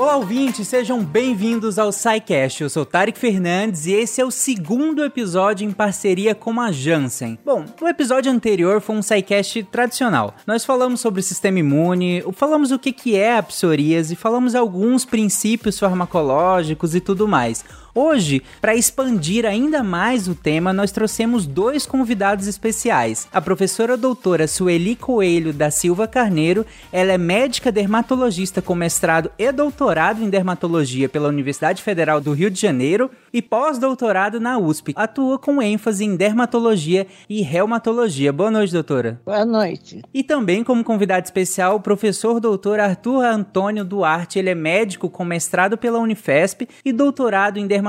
Olá, ouvintes, sejam bem-vindos ao SciCast. Eu sou Tarek Fernandes e esse é o segundo episódio em parceria com a Janssen. Bom, o episódio anterior foi um SciCast tradicional. Nós falamos sobre o sistema imune, falamos o que é a psoríase, falamos alguns princípios farmacológicos e tudo mais. Hoje, para expandir ainda mais o tema, nós trouxemos dois convidados especiais. A professora doutora Sueli Coelho da Silva Carneiro, ela é médica dermatologista com mestrado e doutorado em dermatologia pela Universidade Federal do Rio de Janeiro e pós-doutorado na USP. Atua com ênfase em dermatologia e reumatologia. Boa noite, doutora. Boa noite. E também como convidado especial, o professor doutor Arthur Antônio Duarte. Ele é médico com mestrado pela Unifesp e doutorado em dermatologia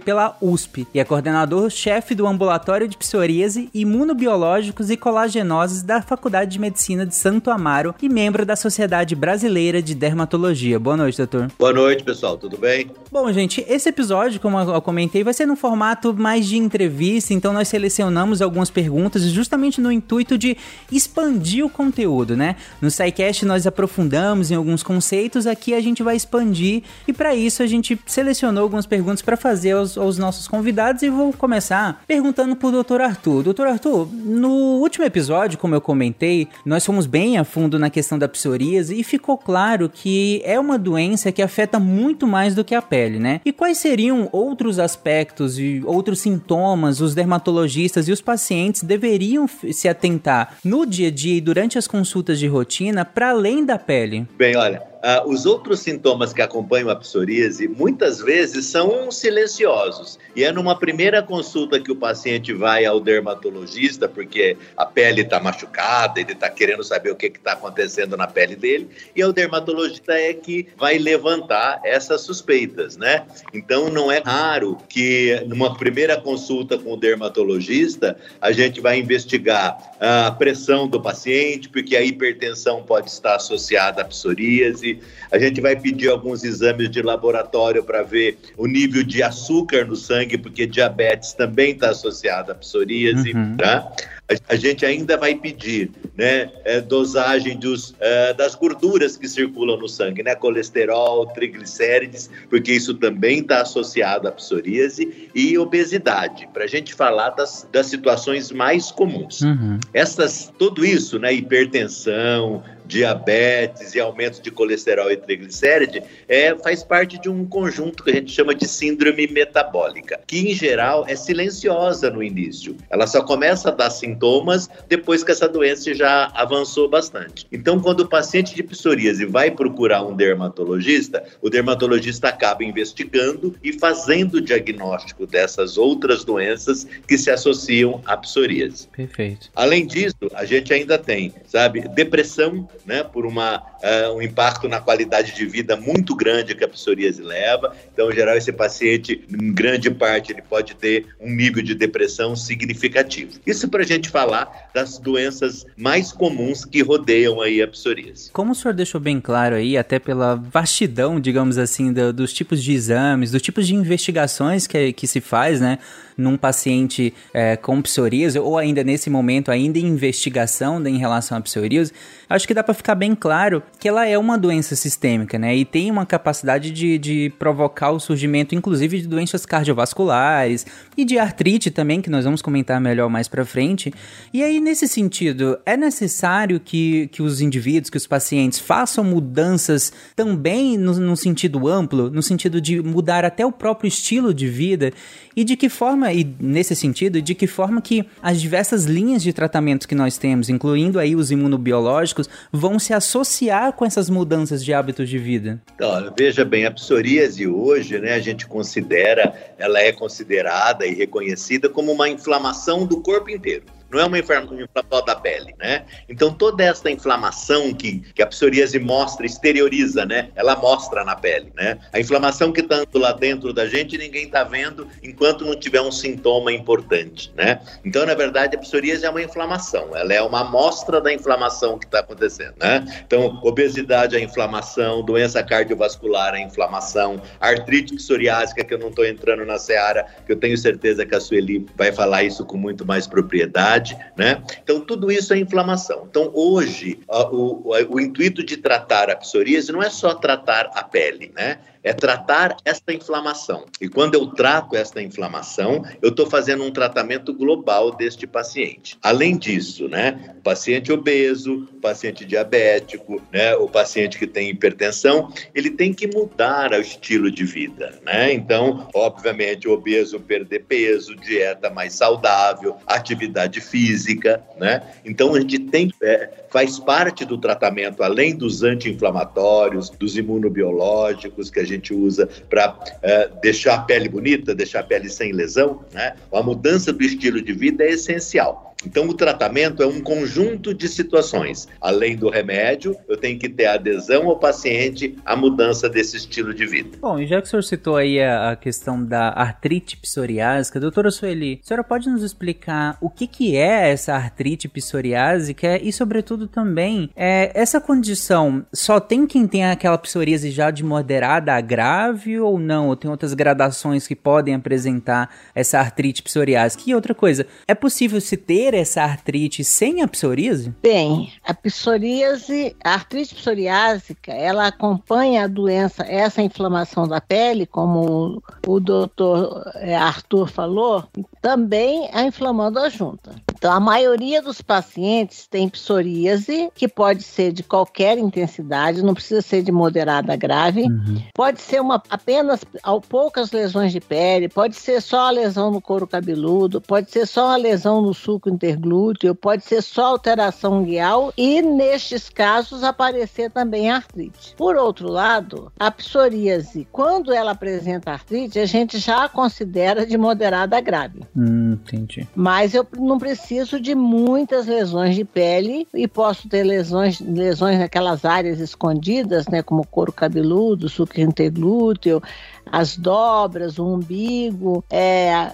pela USP. E é coordenador-chefe do Ambulatório de Psoríase, Imunobiológicos e Colagenoses da Faculdade de Medicina de Santo Amaro e membro da Sociedade Brasileira de Dermatologia. Boa noite, doutor. Boa noite, pessoal. Tudo bem? Bom, gente, esse episódio, como eu comentei, vai ser no formato mais de entrevista, então nós selecionamos algumas perguntas justamente no intuito de expandir o conteúdo, né? No SciCast nós aprofundamos em alguns conceitos, aqui a gente vai expandir e para isso a gente selecionou algumas perguntas para fazer aos, aos, nossos convidados e vou começar perguntando pro Dr. Arthur. Dr. Arthur, no último episódio, como eu comentei, nós fomos bem a fundo na questão da psoríase e ficou claro que é uma doença que afeta muito mais do que a pele, né? E quais seriam outros aspectos e outros sintomas os dermatologistas e os pacientes deveriam se atentar no dia a dia e durante as consultas de rotina para além da pele? Bem, olha, Uh, os outros sintomas que acompanham a psoríase muitas vezes são silenciosos. E é numa primeira consulta que o paciente vai ao dermatologista, porque a pele está machucada, ele está querendo saber o que está acontecendo na pele dele, e o dermatologista é que vai levantar essas suspeitas, né? Então não é raro que numa primeira consulta com o dermatologista a gente vai investigar a pressão do paciente, porque a hipertensão pode estar associada à psoríase a gente vai pedir alguns exames de laboratório para ver o nível de açúcar no sangue, porque diabetes também está associado à psoríase, uhum. tá? a gente ainda vai pedir né, é, dosagem dos, é, das gorduras que circulam no sangue, né, colesterol, triglicérides, porque isso também está associado à psoríase e obesidade, para a gente falar das, das situações mais comuns. Uhum. Essas, tudo isso, né, hipertensão, diabetes e aumento de colesterol e triglicéride, é, faz parte de um conjunto que a gente chama de síndrome metabólica, que em geral é silenciosa no início. Ela só começa a dar sintomas depois que essa doença já avançou bastante. Então, quando o paciente de psoríase vai procurar um dermatologista, o dermatologista acaba investigando e fazendo o diagnóstico dessas outras doenças que se associam à psoríase. Perfeito. Além disso, a gente ainda tem, sabe, depressão né, por uma, uh, um impacto na qualidade de vida muito grande que a psoríase leva. Então, em geral, esse paciente, em grande parte, ele pode ter um nível de depressão significativo. Isso para a gente falar das doenças mais comuns que rodeiam aí a psoríase. Como o senhor deixou bem claro aí, até pela vastidão, digamos assim, do, dos tipos de exames, dos tipos de investigações que, que se faz, né? Num paciente é, com psoríase, ou ainda nesse momento, ainda em investigação né, em relação à psoríase, acho que dá para ficar bem claro que ela é uma doença sistêmica, né? E tem uma capacidade de, de provocar o surgimento, inclusive, de doenças cardiovasculares e de artrite também, que nós vamos comentar melhor mais para frente. E aí, nesse sentido, é necessário que, que os indivíduos, que os pacientes façam mudanças também no, no sentido amplo, no sentido de mudar até o próprio estilo de vida e de que forma, e nesse sentido, de que forma que as diversas linhas de tratamento que nós temos, incluindo aí os imunobiológicos, vão se associar com essas mudanças de hábitos de vida? Então, veja bem, a psoríase hoje, né, a gente considera, ela é considerada e reconhecida como uma inflamação do corpo inteiro não é uma inflamação da pele, né? Então toda essa inflamação que, que a psoríase mostra, exterioriza, né? Ela mostra na pele, né? A inflamação que está lá dentro da gente ninguém está vendo enquanto não tiver um sintoma importante, né? Então na verdade a psoríase é uma inflamação, ela é uma amostra da inflamação que está acontecendo, né? Então obesidade é inflamação, doença cardiovascular é inflamação, artrite psoriásica que eu não estou entrando na seara, que eu tenho certeza que a Sueli vai falar isso com muito mais propriedade atividade, né? Então, tudo isso é inflamação. Então, hoje, o, o, o intuito de tratar a psoríase não é só tratar a pele, né? É tratar esta inflamação. E quando eu trato esta inflamação, eu estou fazendo um tratamento global deste paciente. Além disso, né, paciente obeso, paciente diabético, né, o paciente que tem hipertensão, ele tem que mudar o estilo de vida, né? Então, obviamente, obeso perder peso, dieta mais saudável, atividade física, né? Então, a gente tem é, faz parte do tratamento, além dos anti-inflamatórios, dos imunobiológicos que a gente usa para é, deixar a pele bonita, deixar a pele sem lesão, né? A mudança do estilo de vida é essencial. Então, o tratamento é um conjunto de situações. Além do remédio, eu tenho que ter adesão ao paciente à mudança desse estilo de vida. Bom, e já que o senhor citou aí a, questão da artrite psoriásica, doutora Sueli, a senhora pode nos explicar o que, que é essa artrite psoriásica e, sobretudo, também, é, essa condição só tem quem tem aquela psoríase já de moderada a grave ou não? Ou tem outras gradações que podem apresentar essa artrite psoriásica? E outra coisa, é possível se ter ter essa artrite sem a psoríase? Bem, a psoríase, a artrite psoriásica, ela acompanha a doença, essa inflamação da pele, como o doutor é, Arthur falou, também a inflamando a junta. Então, a maioria dos pacientes tem psoríase, que pode ser de qualquer intensidade, não precisa ser de moderada a grave, uhum. pode ser uma, apenas poucas lesões de pele, pode ser só a lesão no couro cabeludo, pode ser só a lesão no suco interglúteo, pode ser só alteração guial e, nestes casos, aparecer também artrite. Por outro lado, a psoríase, quando ela apresenta artrite, a gente já a considera de moderada a grave. Hum, entendi. Mas eu não preciso de muitas lesões de pele e posso ter lesões, lesões naquelas áreas escondidas, né, como couro cabeludo, suco interglúteo, as dobras, o umbigo, é,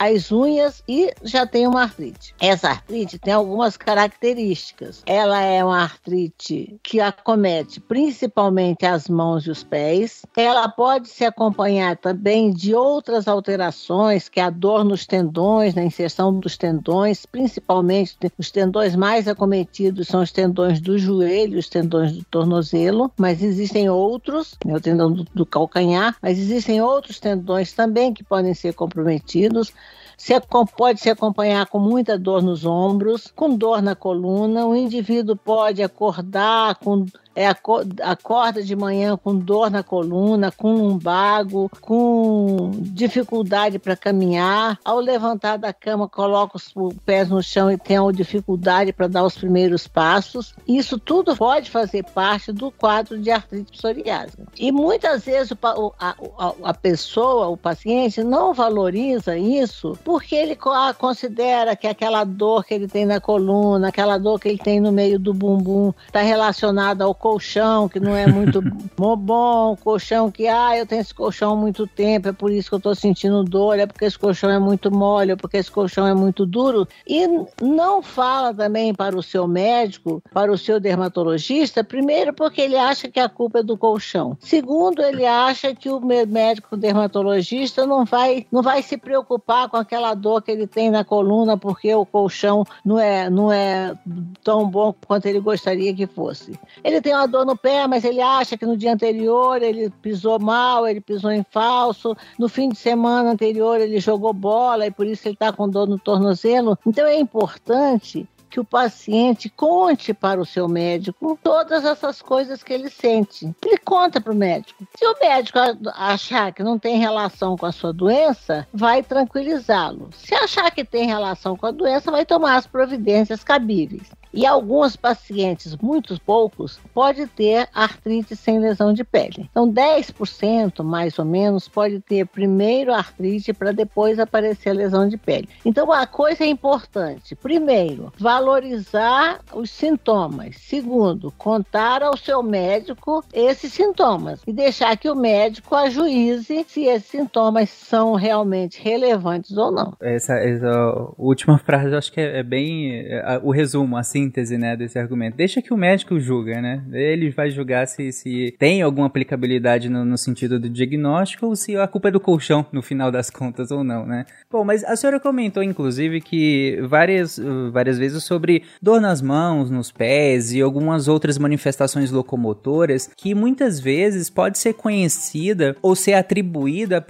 as unhas e já tem uma artrite. Essa artrite tem algumas características. Ela é uma artrite que acomete principalmente as mãos e os pés. Ela pode se acompanhar também de outras alterações, que é a dor nos tendões, na inserção dos tendões, principalmente os tendões mais acometidos são os tendões do joelho, os tendões do tornozelo, mas existem outros, né, o tendão do, do calcanhar, mas existem outros tendões também que podem ser comprometidos se, pode se acompanhar com muita dor nos ombros, com dor na coluna. O indivíduo pode acordar com é, acorda de manhã com dor na coluna, com lumbago, com dificuldade para caminhar. Ao levantar da cama, coloca os pés no chão e tem dificuldade para dar os primeiros passos. Isso tudo pode fazer parte do quadro de artrite psoriásica. E muitas vezes a, a, pessoa, o paciente, não valoriza isso porque ele considera que aquela dor que ele tem na coluna, aquela dor que ele tem no meio do bumbum, está relacionada ao colchão que não é muito bom, colchão que, ah, eu tenho esse colchão há muito tempo, é por isso que eu estou sentindo dor, é porque esse colchão é muito mole, é porque esse colchão é muito duro. E não fala também para o seu médico, para o seu dermatologista, primeiro porque ele acha que a culpa é do colchão. Segundo, ele acha que o médico dermatologista não vai, não vai se preocupar com aquela dor que ele tem na coluna porque o colchão não é, não é tão bom quanto ele gostaria que fosse. Ele tem tem uma dor no pé, mas ele acha que no dia anterior ele pisou mal, ele pisou em falso, no fim de semana anterior ele jogou bola e por isso ele está com dor no tornozelo. Então é importante que o paciente conte para o seu médico todas essas coisas que ele sente. Ele conta para o médico. Se o médico achar que não tem relação com a sua doença, vai tranquilizá-lo. Se achar que tem relação com a doença, vai tomar as providências cabíveis. E alguns pacientes, muitos poucos, pode ter artrite sem lesão de pele. Então, 10% mais ou menos pode ter primeiro artrite para depois aparecer a lesão de pele. Então, a coisa é importante. Primeiro, valorizar os sintomas. Segundo, contar ao seu médico esses sintomas e deixar que o médico ajuize se esses sintomas são realmente relevantes ou não. Essa, essa última frase eu acho que é, é bem é, o resumo, assim síntese, né, desse argumento. Deixa que o médico julga, né? Ele vai julgar se, se tem alguma aplicabilidade no, no sentido do diagnóstico ou se a culpa é do colchão, no final das contas, ou não, né? Bom, mas a senhora comentou, inclusive, que várias, várias vezes sobre dor nas mãos, nos pés e algumas outras manifestações locomotoras que muitas vezes pode ser conhecida ou ser atribuída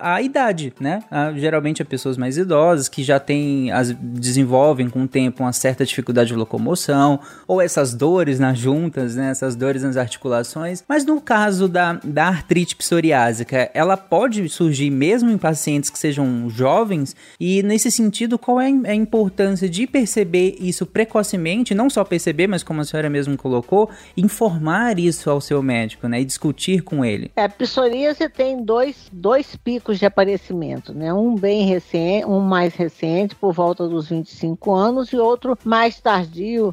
à, idade, né? A, geralmente a pessoas mais idosas que já têm, as, desenvolvem com o tempo uma certa dificuldade de locomoção ou essas dores nas juntas, né? Essas dores nas articulações. Mas no caso da, da artrite psoriásica, ela pode surgir mesmo em pacientes que sejam jovens e nesse sentido, qual é a importância de perceber isso precocemente, não só perceber, mas como a senhora mesmo colocou, informar isso ao seu médico, né, e discutir com ele? É, a psoríase tem dois, dois picos de aparecimento, né, um bem recente, um mais recente, por volta dos 25 anos, e outro mais tardio,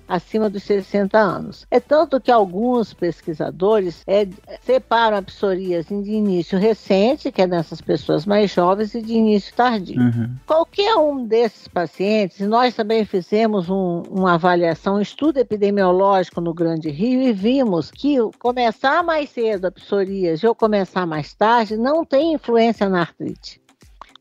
acima dos 60 anos. É tanto que alguns pesquisadores é, separam a psoríase de início recente, que é nessas pessoas mais jovens, e de início tardio. Uhum. Qualquer um desses pacientes, nós também fizemos um, uma avaliação, um estudo epidemiológico no Grande Rio e vimos que começar mais cedo a psoríase ou começar mais tarde não tem influência na artrite.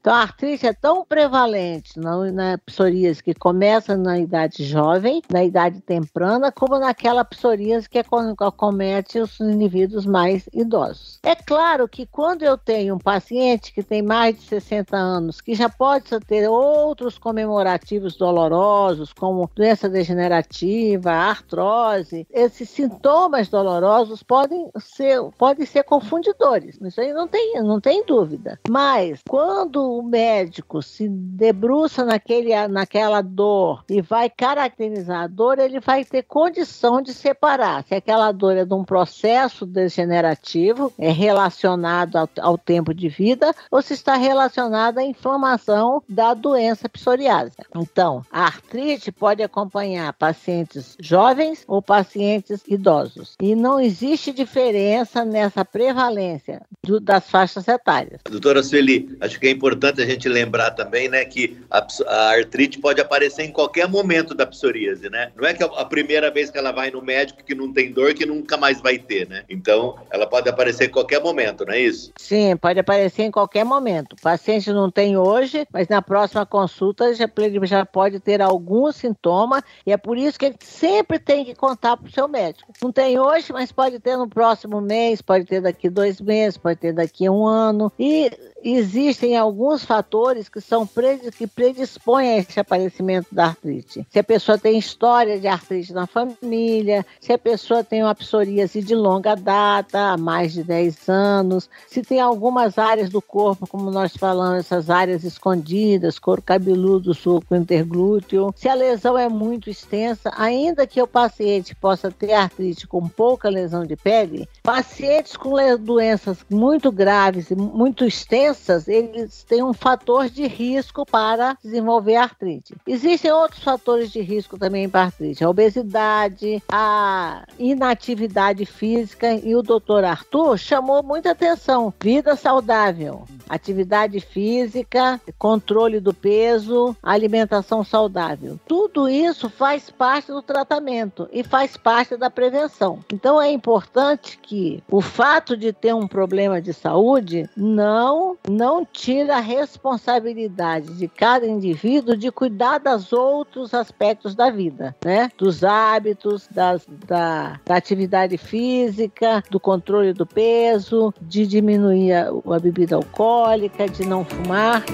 Então, a artrite é tão prevalente na, na psoríase que começa na idade jovem, na idade temprana, como naquela psoríase que acomete os indivíduos mais idosos. É claro que quando eu tenho um paciente que tem mais de 60 anos, que já pode ter outros comemorativos dolorosos, como doença degenerativa, artrose, esses sintomas dolorosos podem ser, podem ser confundidores. Isso aí não tem, não tem dúvida. Mas quando o médico se debruça naquele, naquela dor e vai caracterizar a dor, ele vai ter condição de separar se aquela dor é de um processo degenerativo, é relacionado ao, ao tempo de vida, ou se está relacionado à inflamação da doença psoriásica. Então, a artrite pode acompanhar pacientes jovens ou pacientes idosos. E não existe diferença nessa prevalência do, das faixas etárias. Doutora Sueli, acho que é importante importante a gente lembrar também, né, que a, a, artrite pode aparecer em qualquer momento da psoríase, né? Não é que a, primeira vez que ela vai no médico que não tem dor que nunca mais vai ter, né? Então, ela pode aparecer em qualquer momento, não é isso? Sim, pode aparecer em qualquer momento. O paciente não tem hoje, mas na próxima consulta já, já pode ter algum sintoma e é por isso que ele sempre tem que contar para o seu médico. Não tem hoje, mas pode ter no próximo mês, pode ter daqui dois meses, pode ter daqui um ano. E existem alguns fatores que são que predispõem a esse aparecimento da artrite. Se a pessoa tem história de artrite na família, se a pessoa tem uma psoríase de longa data, há mais de 10 anos, se tem algumas áreas do corpo, como nós falamos, essas áreas escondidas, couro cabeludo, suco interglúteo, se a lesão é muito extensa, ainda que o paciente possa ter artrite com pouca lesão de pele, pacientes com doenças muito graves e muito extensas doenças, eles têm um fator de risco para desenvolver artrite. Existem outros fatores de risco também para artrite, a obesidade, a inatividade física e o doutor Arthur chamou muita atenção. Vida saudável, atividade física, controle do peso, alimentação saudável. Tudo isso faz parte do tratamento e faz parte da prevenção. Então é importante que o fato de ter um problema de saúde não não tira a responsabilidade de cada indivíduo de cuidar dos outros aspectos da vida, né? Dos hábitos, das, da, da atividade física, do controle do peso, de diminuir a, a bebida alcoólica, de não fumar.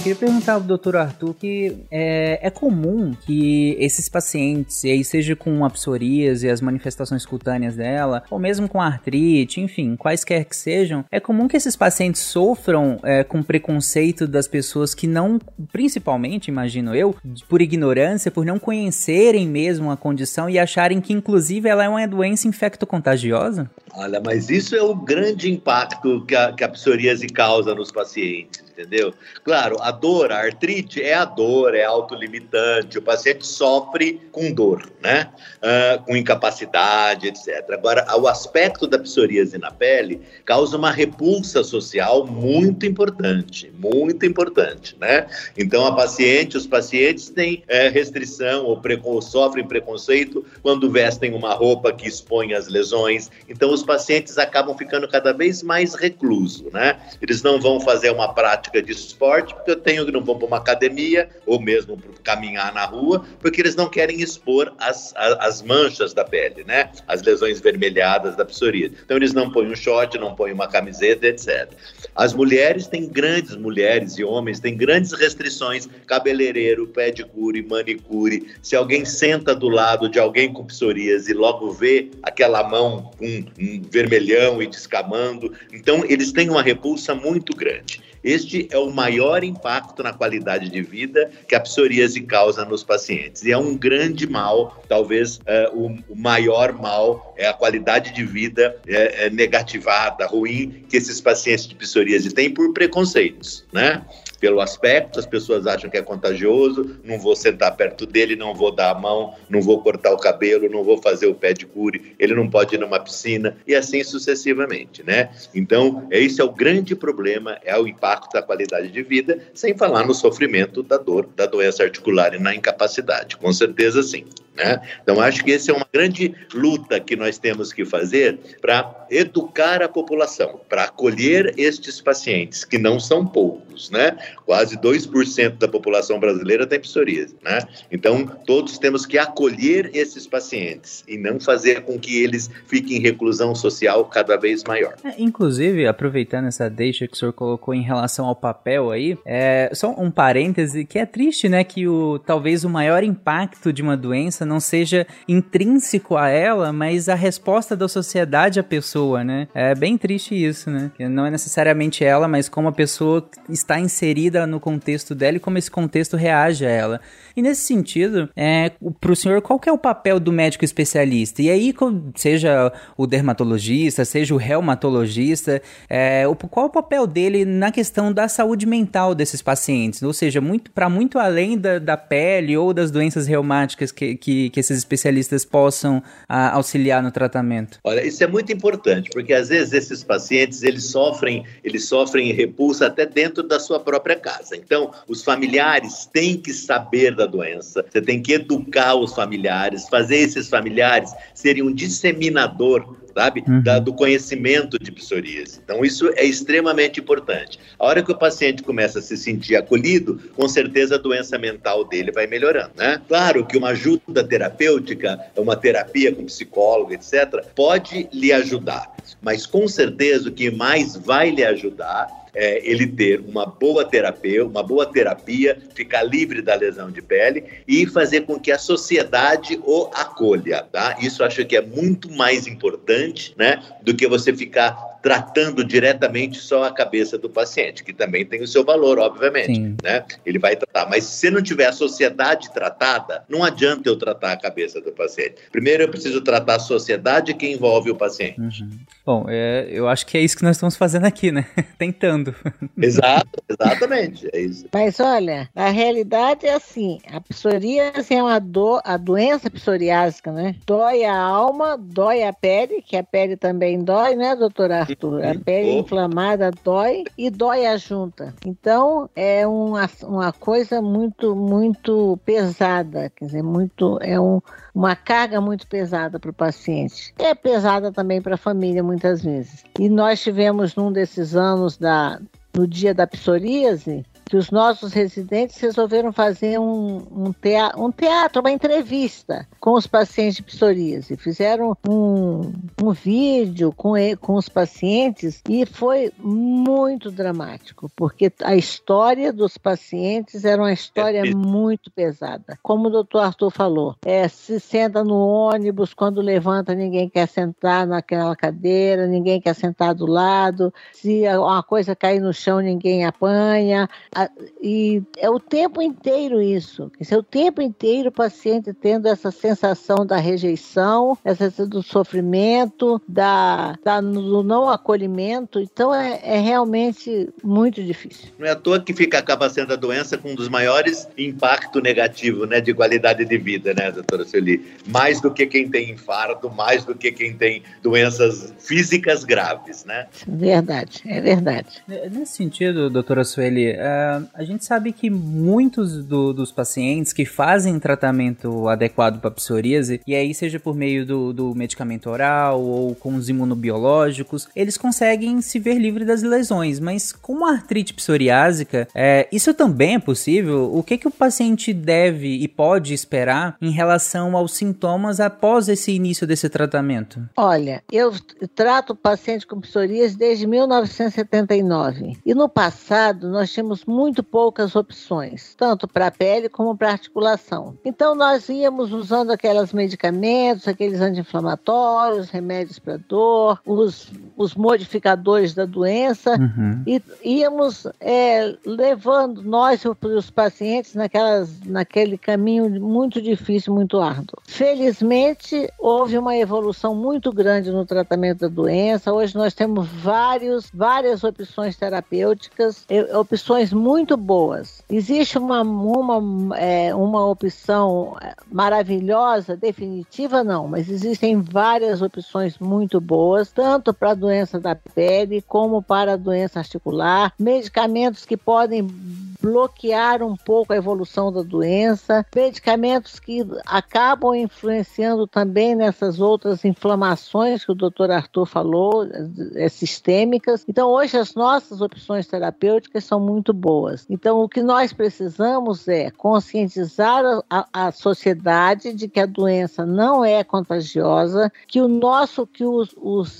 Queria perguntar ao doutor Arthur que é, é, comum que esses pacientes, e aí seja com a psoríase as manifestações cutâneas dela, ou mesmo com artrite, enfim, quaisquer que sejam, é comum que esses pacientes sofram é, com preconceito das pessoas que não, principalmente, imagino eu, por ignorância, por não conhecerem mesmo a condição e acharem que, inclusive, ela é uma doença infecto-contagiosa? Olha, mas isso é o grande impacto que a, que a psoríase causa nos pacientes entendeu? Claro, a dor, a artrite é a dor, é autolimitante, o paciente sofre com dor, né? Uh, com incapacidade, etc. Agora, o aspecto da psoríase na pele causa uma repulsa social muito importante, muito importante, né? Então, a paciente, os pacientes têm é, restrição ou, sofrem preconceito quando vestem uma roupa que expõe as lesões. Então, os pacientes acabam ficando cada vez mais reclusos, né? Eles não vão fazer uma prática de esporte porque eu tenho que não vão para uma academia ou mesmo caminhar na rua, porque eles não querem expor as, as, as manchas da pele, né? As lesões vermelhadas da psoríase. Então, eles não põem um short, não põem uma camiseta, etc. As mulheres têm grandes mulheres e homens têm grandes restrições, cabeleireiro, pedicure, manicure. Se alguém senta do lado de alguém com psoríase e logo vê aquela mão com um vermelhão e descamando, então eles têm uma repulsa muito grande. Este é o maior impacto na qualidade de vida que a psoríase causa nos pacientes. E é um grande mal, talvez uh, o, o, maior mal é a qualidade de vida é, é negativada, ruim, que esses pacientes de psoríase têm por preconceitos, né? Pelo aspecto, as pessoas acham que é contagioso, não vou sentar perto dele, não vou dar a mão, não vou cortar o cabelo, não vou fazer o pé de cure, ele não pode ir numa piscina e assim sucessivamente, né? Então, esse é o grande problema, é o impacto da qualidade de vida, sem falar no sofrimento da dor, da doença articular e na incapacidade, com certeza sim. Né? Então, acho que essa é uma grande luta que nós temos que fazer para educar a população, para acolher estes pacientes, que não são poucos, né? Quase 2% da população brasileira tem psoríase, né? Então, todos temos que acolher esses pacientes e não fazer com que eles fiquem em reclusão social cada vez maior. É, inclusive, aproveitando essa deixa que o senhor colocou em relação ao papel aí, é só um parêntese que é triste, né? Que o talvez o maior impacto de uma doença não seja intrínseco a ela, mas a resposta da sociedade à pessoa, né? É bem triste isso, né? Que não é necessariamente ela, mas como a pessoa está inserida no contexto dela e como esse contexto reage a ela. E nesse sentido, é, para o senhor, qual é o papel do médico especialista? E aí, seja o dermatologista, seja o reumatologista, é, qual o papel dele na questão da saúde mental desses pacientes? Ou seja, muito para muito além da, da pele ou das doenças reumáticas que, que que, esses especialistas possam a, auxiliar no tratamento? Olha, isso é muito importante, porque às vezes esses pacientes eles sofrem, eles sofrem repulsa até dentro da sua própria casa. Então, os familiares têm que saber da doença, você tem que educar os familiares, fazer esses familiares serem um disseminador sabe? Uhum. Da, do conhecimento de psoríase. Então, isso é extremamente importante. A hora que o paciente começa a se sentir acolhido, com certeza a doença mental dele vai melhorando, né? Claro que uma ajuda terapêutica, uma terapia com psicólogo, etc., pode lhe ajudar, mas com certeza o que mais vai lhe ajudar é, ele ter uma boa terapia, uma boa terapia, ficar livre da lesão de pele e fazer com que a sociedade o acolha, tá? Isso acho que é muito mais importante, né, do que você ficar tratando diretamente só a cabeça do paciente, que também tem o seu valor, obviamente, Sim. né? Ele vai tratar, mas se não tiver a sociedade tratada, não adianta eu tratar a cabeça do paciente. Primeiro eu preciso tratar a sociedade que envolve o paciente. Uhum. Bom, é, eu acho que é isso que nós estamos fazendo aqui, né? Tentando. Exato, exatamente, é isso. Mas olha, a realidade é assim, a psoríase é uma dor, a doença psoriásica, né? Dói a alma, dói a pele, que a pele também dói, né, doutora? A pele inflamada dói e dói a junta. Então é uma, uma coisa muito, muito pesada, quer dizer, muito, é um, uma carga muito pesada para o paciente. É pesada também para a família muitas vezes. E nós tivemos num desses anos da, no dia da psoríase, que os nossos residentes resolveram fazer um, um, teatro, um teatro, uma entrevista com os pacientes de psoríase. Fizeram um, um vídeo com, com os pacientes e foi muito dramático, porque a história dos pacientes era uma história muito pesada. Como o doutor Arthur falou, é, se senta no ônibus, quando levanta ninguém quer sentar naquela cadeira, ninguém quer sentar do lado, se uma coisa cair no chão ninguém apanha, e é o tempo inteiro isso. É o tempo inteiro o paciente tendo essa sensação da rejeição, essa sensação do sofrimento, da, da do não acolhimento. Então é, é realmente muito difícil. Não é à toa que fica acaba sendo a doença com um dos maiores impactos negativos né, de qualidade de vida, né, doutora Sueli? Mais do que quem tem infarto, mais do que quem tem doenças físicas graves, né? Verdade, é verdade. Nesse sentido, doutora Sueli, a gente sabe que muitos do, dos pacientes que fazem tratamento adequado para psoríase, e aí seja por meio do, do medicamento oral ou com os imunobiológicos, eles conseguem se ver livre das lesões, mas com a artrite psoriásica, é, isso também é possível? O que, que o paciente deve e pode esperar em relação aos sintomas após esse início desse tratamento? Olha, eu trato paciente com psoríase desde 1979 e no passado nós tínhamos muito poucas opções, tanto para a pele como para articulação. Então nós íamos usando aqueles medicamentos, aqueles anti-inflamatórios, remédios para dor, os, os modificadores da doença uhum. e íamos é, levando nós os pacientes naquelas, naquele caminho muito difícil, muito árduo. Felizmente houve uma evolução muito grande no tratamento da doença. Hoje nós temos vários, várias opções terapêuticas, opções muito boas. Existe uma, uma, é, uma opção maravilhosa, definitiva não, mas existem várias opções muito boas, tanto para a doença da pele como para a doença articular, medicamentos que podem bloquear um pouco a evolução da doença, medicamentos que acabam influenciando também nessas outras inflamações que o doutor Arthur falou, é, sistêmicas. Então, hoje as nossas opções terapêuticas são muito boas. Então, o que nós precisamos é conscientizar a, a sociedade de que a doença não é contagiosa, que o nosso, que os, os,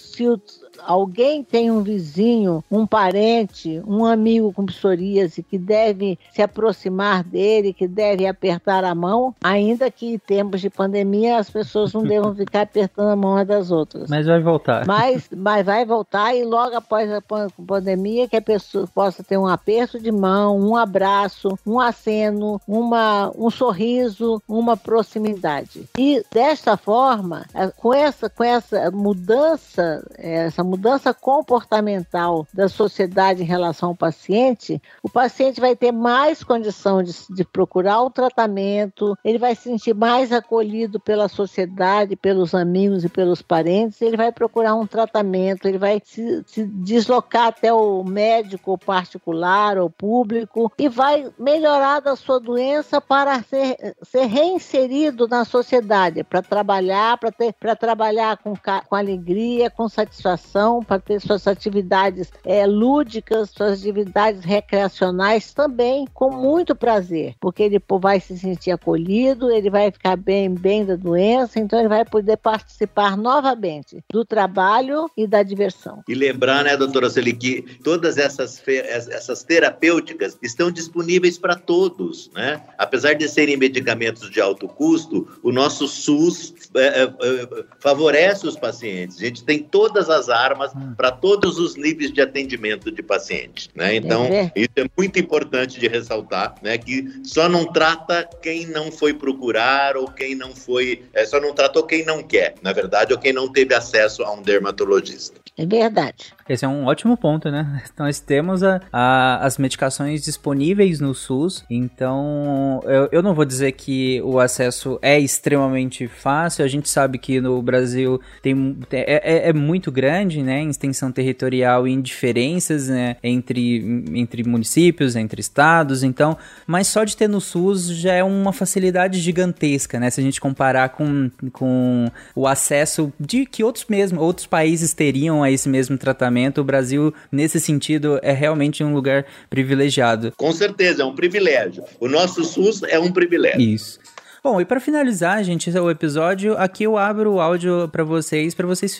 alguém tem um vizinho, um parente, um amigo com psoríase que deve se aproximar dele, que deve apertar a mão, ainda que em tempos de pandemia as pessoas não devam ficar apertando a mão umas das outras. Mas vai voltar. Mas, mas vai voltar e logo após a pandemia que a pessoa possa ter um aperto de mão, um abraço, um aceno, uma, um sorriso, uma proximidade. E desta forma, com essa, com essa mudança, essa mudança comportamental da sociedade em relação ao paciente, o paciente vai ter mais condição de, de procurar o tratamento, ele vai se sentir mais acolhido pela sociedade, pelos amigos e pelos parentes, ele vai procurar um tratamento, ele vai se, se deslocar até o médico particular ou público e vai melhorar da sua doença para ser, ser reinserido na sociedade, para trabalhar, para trabalhar com, com alegria, com satisfação para ter suas atividades é, lúdicas, suas atividades recreacionais também com muito prazer, porque ele vai se sentir acolhido, ele vai ficar bem, bem da doença, então ele vai poder participar novamente do trabalho e da diversão. E lembrar, né, doutora Celi, que todas essas, essas terapêuticas estão disponíveis para todos, né? Apesar de serem medicamentos de alto custo, o nosso SUS é, é, é favorece os pacientes. A gente tem todas as armas armas hum. para todos os níveis de atendimento de pacientes. Né? Então, isso é muito importante de ressaltar, né? que só não trata quem não foi procurar ou quem não foi, é, só não tratou quem não quer, na verdade, ou quem não teve acesso a um dermatologista. É verdade. Esse é um ótimo ponto, né? Nós temos a, a, as medicações disponíveis no SUS, então eu, eu não vou dizer que o acesso é extremamente fácil, a gente sabe que no Brasil tem, é, é, é muito grande, né, em extensão territorial e em diferenças né, entre, entre municípios, entre estados, então, mas só de ter no SUS já é uma facilidade gigantesca, né, se a gente comparar com, com o acesso de que outros mesmo, outros países teriam a esse mesmo tratamento, o Brasil, nesse sentido, é realmente um lugar privilegiado. Com certeza, é um privilégio. O nosso SUS é um privilégio. Isso. Bom, e para finalizar, gente, o episódio, aqui eu abro o áudio para vocês, para vocês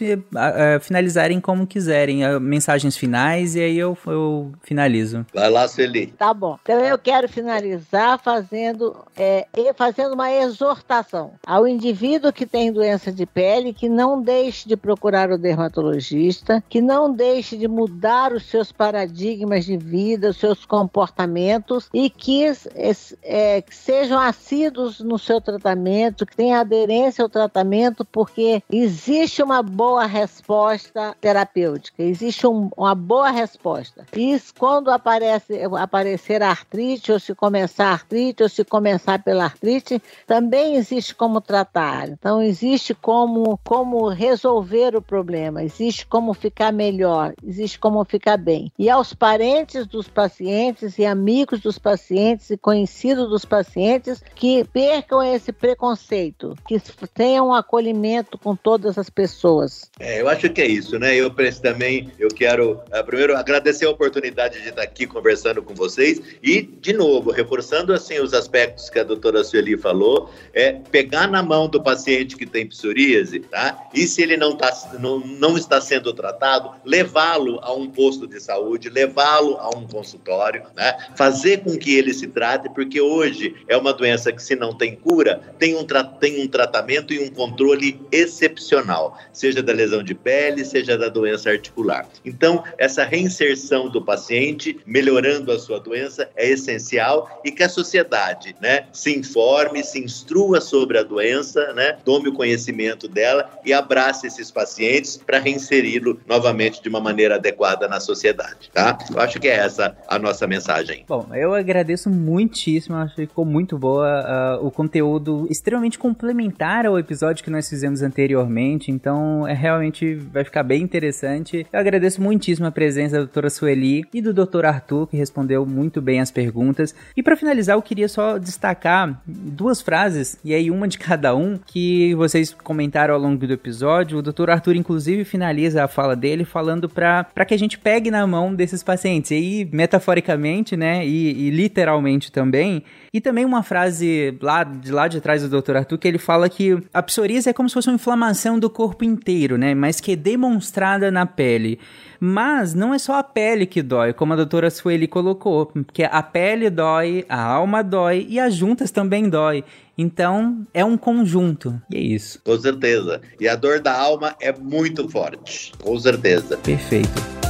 finalizarem como quiserem, mensagens finais, e aí eu, eu finalizo. Vai lá, Celi. Tá bom. Então eu quero finalizar fazendo, é, fazendo uma exortação ao indivíduo que tem doença de pele que não deixe de procurar o dermatologista, que não deixe de mudar os seus paradigmas de vida, os seus comportamentos e que, é, que sejam assíduos no seu tratamento, que tenham aderência ao tratamento, porque existe uma boa resposta terapêutica, existe um, uma boa resposta. Isso quando aparece, aparecer artrite, ou se começar artrite, ou se começar pela artrite, também existe como tratar. Então, existe como, como resolver o problema, existe como ficar melhor, existe como ficar bem. E aos parentes dos pacientes e amigos dos pacientes e conhecidos dos pacientes que percam esse preconceito, que tenham um acolhimento com todas as pessoas. É, eu acho que é isso, né? Eu também, eu quero uh, primeiro agradecer a oportunidade de estar aqui conversando com vocês e, de novo, reforçando assim os aspectos que a doutora Sueli falou, é pegar na mão do paciente que tem psoríase, tá? E se ele não, tá, não, não está sendo tratado, levá-lo a um posto de saúde, levá-lo a um consultório, né? Fazer com que ele se trate, porque hoje é uma doença que, se não tem cura, tem um, tem um tratamento e um controle excepcional, seja da lesão de pele, seja da doença articular. Então, essa reinserção do paciente, melhorando a sua doença, é essencial e que a sociedade, né, se informe, se instrua sobre a doença, né, tome o conhecimento dela e abrace esses pacientes para reinseri-lo novamente de uma maneira adequada na sociedade, tá? Eu acho que é essa a nossa mensagem. Bom, eu agradeço muitíssimo, acho que ficou muito boa uh, o conteúdo extremamente complementar ao episódio que nós fizemos anteriormente, então é realmente vai ficar bem interessante. Eu agradeço muitíssimo a presença da doutora Sueli e do doutor Arthur, que respondeu muito bem as perguntas. E para finalizar, eu queria só destacar duas frases, e aí uma de cada um, que vocês comentaram ao longo do episódio. O doutor Arthur, inclusive, finaliza a fala dele falando para que a gente pegue na mão desses pacientes. E aí, metaforicamente, né, e, e literalmente também, e também uma frase lá de lá de trás do Dr. Arthur que ele fala que a psoríase é como se fosse uma inflamação do corpo inteiro, né? Mas que é demonstrada na pele. Mas não é só a pele que dói, como a doutora Sueli colocou, porque a pele dói, a alma dói e as juntas também dói. Então, é um conjunto. E é isso. Com certeza. E a dor da alma é muito forte. Com certeza. Perfeito.